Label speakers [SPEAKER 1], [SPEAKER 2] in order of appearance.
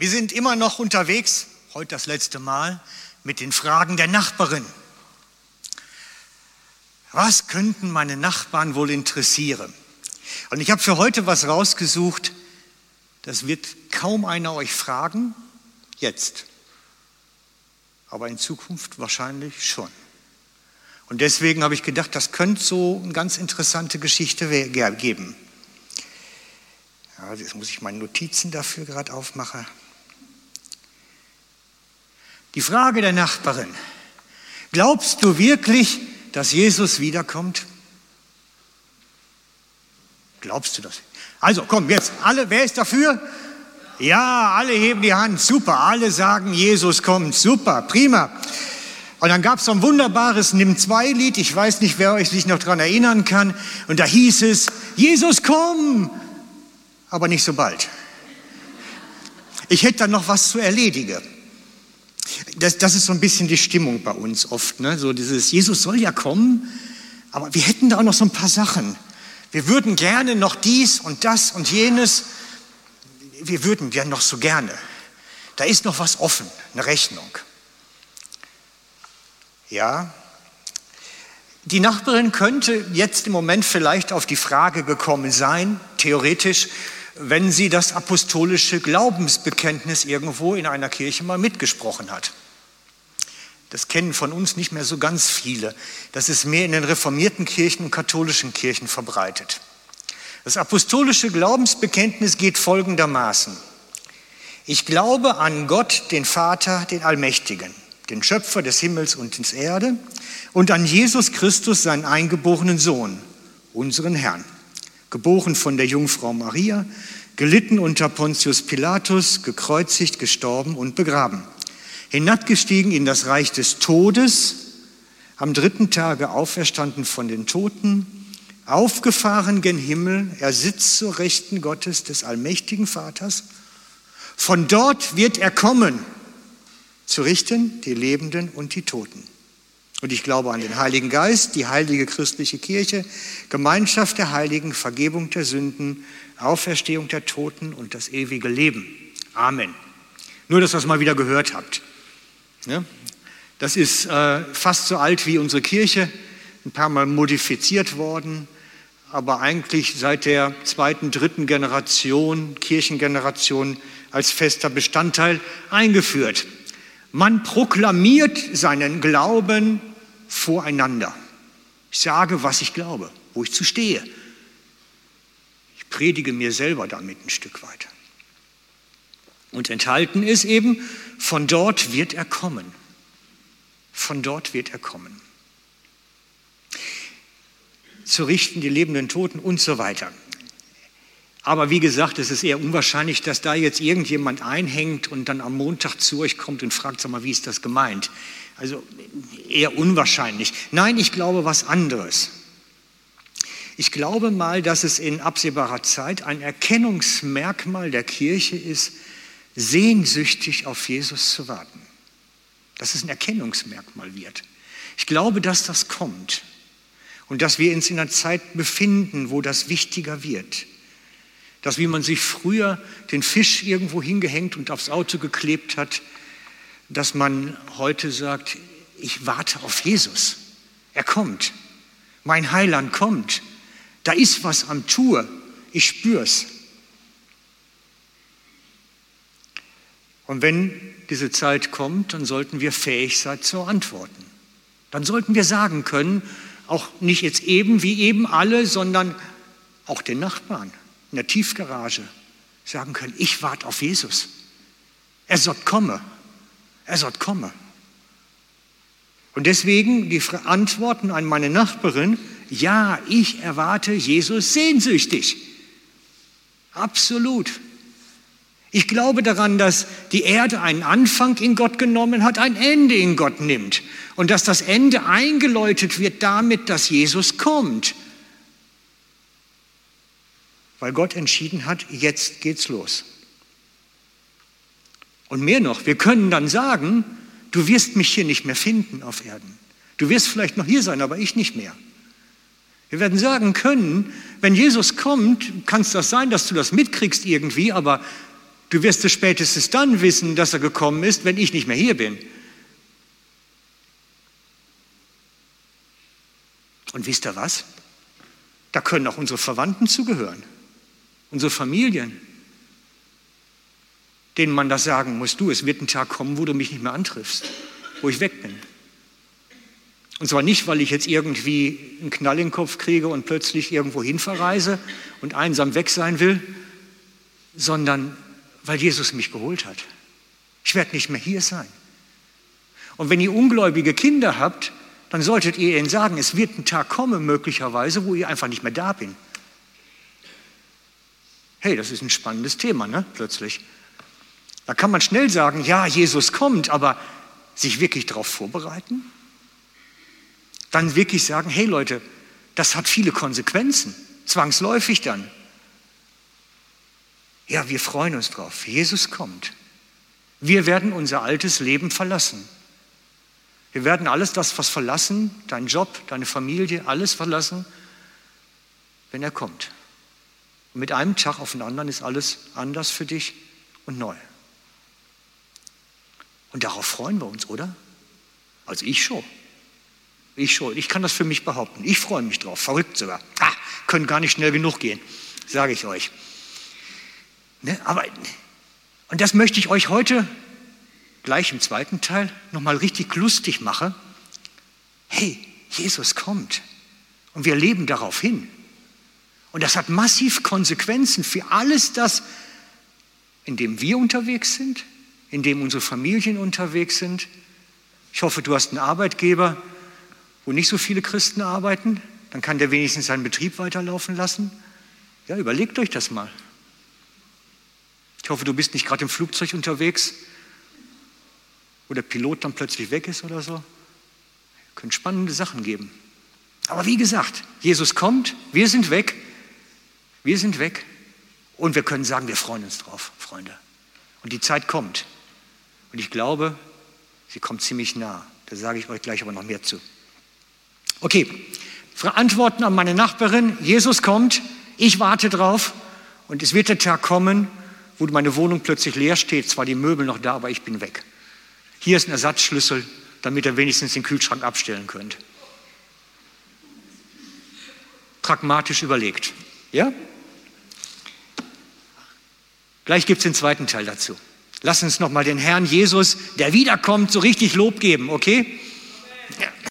[SPEAKER 1] Wir sind immer noch unterwegs, heute das letzte Mal, mit den Fragen der Nachbarin. Was könnten meine Nachbarn wohl interessieren? Und ich habe für heute was rausgesucht, das wird kaum einer euch fragen, jetzt. Aber in Zukunft wahrscheinlich schon. Und deswegen habe ich gedacht, das könnte so eine ganz interessante Geschichte geben. Ja, jetzt muss ich meine Notizen dafür gerade aufmachen. Die Frage der Nachbarin. Glaubst du wirklich, dass Jesus wiederkommt? Glaubst du das? Also komm, jetzt alle, wer ist dafür? Ja, alle heben die Hand, super, alle sagen, Jesus kommt, super, prima. Und dann gab es so ein wunderbares Nimm-2-Lied, ich weiß nicht, wer euch sich noch daran erinnern kann, und da hieß es, Jesus komm, aber nicht so bald. Ich hätte dann noch was zu erledigen. Das, das ist so ein bisschen die Stimmung bei uns oft, ne? so dieses, Jesus soll ja kommen, aber wir hätten da auch noch so ein paar Sachen. Wir würden gerne noch dies und das und jenes. Wir würden ja noch so gerne. Da ist noch was offen, eine Rechnung. Ja, die Nachbarin könnte jetzt im Moment vielleicht auf die Frage gekommen sein, theoretisch, wenn sie das apostolische Glaubensbekenntnis irgendwo in einer Kirche mal mitgesprochen hat. Das kennen von uns nicht mehr so ganz viele. Das ist mehr in den reformierten Kirchen und katholischen Kirchen verbreitet. Das apostolische Glaubensbekenntnis geht folgendermaßen. Ich glaube an Gott, den Vater, den Allmächtigen, den Schöpfer des Himmels und des Erde, und an Jesus Christus, seinen eingeborenen Sohn, unseren Herrn, geboren von der Jungfrau Maria, gelitten unter Pontius Pilatus, gekreuzigt, gestorben und begraben hinabgestiegen in das Reich des Todes, am dritten Tage auferstanden von den Toten, aufgefahren gen Himmel, er sitzt zur Rechten Gottes des allmächtigen Vaters. Von dort wird er kommen, zu richten die Lebenden und die Toten. Und ich glaube an den Heiligen Geist, die heilige christliche Kirche, Gemeinschaft der Heiligen, Vergebung der Sünden, Auferstehung der Toten und das ewige Leben. Amen. Nur, dass ihr das mal wieder gehört habt. Ja? Das ist äh, fast so alt wie unsere Kirche, ein paar Mal modifiziert worden, aber eigentlich seit der zweiten, dritten Generation, Kirchengeneration, als fester Bestandteil eingeführt. Man proklamiert seinen Glauben voreinander. Ich sage, was ich glaube, wo ich zu stehe. Ich predige mir selber damit ein Stück weit. Und enthalten ist eben, von dort wird er kommen. Von dort wird er kommen. Zu richten die lebenden Toten und so weiter. Aber wie gesagt, es ist eher unwahrscheinlich, dass da jetzt irgendjemand einhängt und dann am Montag zu euch kommt und fragt, sag mal, wie ist das gemeint? Also eher unwahrscheinlich. Nein, ich glaube was anderes. Ich glaube mal, dass es in absehbarer Zeit ein Erkennungsmerkmal der Kirche ist, sehnsüchtig auf Jesus zu warten. Dass es ein Erkennungsmerkmal wird. Ich glaube, dass das kommt und dass wir uns in einer Zeit befinden, wo das wichtiger wird. Dass wie man sich früher den Fisch irgendwo hingehängt und aufs Auto geklebt hat, dass man heute sagt, ich warte auf Jesus. Er kommt. Mein Heiland kommt. Da ist was am Tour. Ich spür's. Und wenn diese Zeit kommt, dann sollten wir fähig sein zu antworten. Dann sollten wir sagen können, auch nicht jetzt eben wie eben alle, sondern auch den Nachbarn in der Tiefgarage sagen können, ich warte auf Jesus. Er soll komme. Er soll komme. Und deswegen die Antworten an meine Nachbarin, ja, ich erwarte Jesus sehnsüchtig. Absolut. Ich glaube daran, dass die Erde einen Anfang in Gott genommen hat, ein Ende in Gott nimmt und dass das Ende eingeläutet wird damit, dass Jesus kommt. Weil Gott entschieden hat, jetzt geht's los. Und mehr noch, wir können dann sagen, du wirst mich hier nicht mehr finden auf Erden. Du wirst vielleicht noch hier sein, aber ich nicht mehr. Wir werden sagen können, wenn Jesus kommt, kann es das sein, dass du das mitkriegst irgendwie, aber Du wirst es spätestens dann wissen, dass er gekommen ist, wenn ich nicht mehr hier bin. Und wisst ihr was? Da können auch unsere Verwandten zugehören, unsere Familien, denen man das sagen muss, du, es wird ein Tag kommen, wo du mich nicht mehr antriffst, wo ich weg bin. Und zwar nicht, weil ich jetzt irgendwie einen Knall in den Kopf kriege und plötzlich irgendwo hin verreise und einsam weg sein will, sondern weil Jesus mich geholt hat. Ich werde nicht mehr hier sein. Und wenn ihr ungläubige Kinder habt, dann solltet ihr ihnen sagen, es wird ein Tag kommen möglicherweise, wo ihr einfach nicht mehr da bin. Hey, das ist ein spannendes Thema, ne? Plötzlich. Da kann man schnell sagen, ja, Jesus kommt, aber sich wirklich darauf vorbereiten? Dann wirklich sagen, hey Leute, das hat viele Konsequenzen, zwangsläufig dann. Ja, wir freuen uns drauf. Jesus kommt. Wir werden unser altes Leben verlassen. Wir werden alles das, was verlassen, dein Job, deine Familie, alles verlassen, wenn er kommt. Und mit einem Tag auf den anderen ist alles anders für dich und neu. Und darauf freuen wir uns, oder? Also ich schon. Ich schon. Ich kann das für mich behaupten. Ich freue mich drauf. Verrückt sogar. Ah, können gar nicht schnell genug gehen, sage ich euch. Ne? Aber, und das möchte ich euch heute gleich im zweiten Teil nochmal richtig lustig mache, hey, Jesus kommt und wir leben darauf hin. Und das hat massiv Konsequenzen für alles das, in dem wir unterwegs sind, in dem unsere Familien unterwegs sind. Ich hoffe, du hast einen Arbeitgeber, wo nicht so viele Christen arbeiten. Dann kann der wenigstens seinen Betrieb weiterlaufen lassen. Ja, überlegt euch das mal. Ich hoffe, du bist nicht gerade im Flugzeug unterwegs wo der Pilot dann plötzlich weg ist oder so. Können spannende Sachen geben. Aber wie gesagt, Jesus kommt, wir sind weg, wir sind weg und wir können sagen, wir freuen uns drauf, Freunde. Und die Zeit kommt. Und ich glaube, sie kommt ziemlich nah. Da sage ich euch gleich aber noch mehr zu. Okay, Antworten an meine Nachbarin. Jesus kommt, ich warte drauf und es wird der Tag kommen, wo meine Wohnung plötzlich leer steht, zwar die Möbel noch da, aber ich bin weg. Hier ist ein Ersatzschlüssel, damit ihr wenigstens den Kühlschrank abstellen könnt. Pragmatisch überlegt. Ja? Gleich gibt es den zweiten Teil dazu. Lass uns nochmal den Herrn Jesus, der wiederkommt, so richtig Lob geben, okay?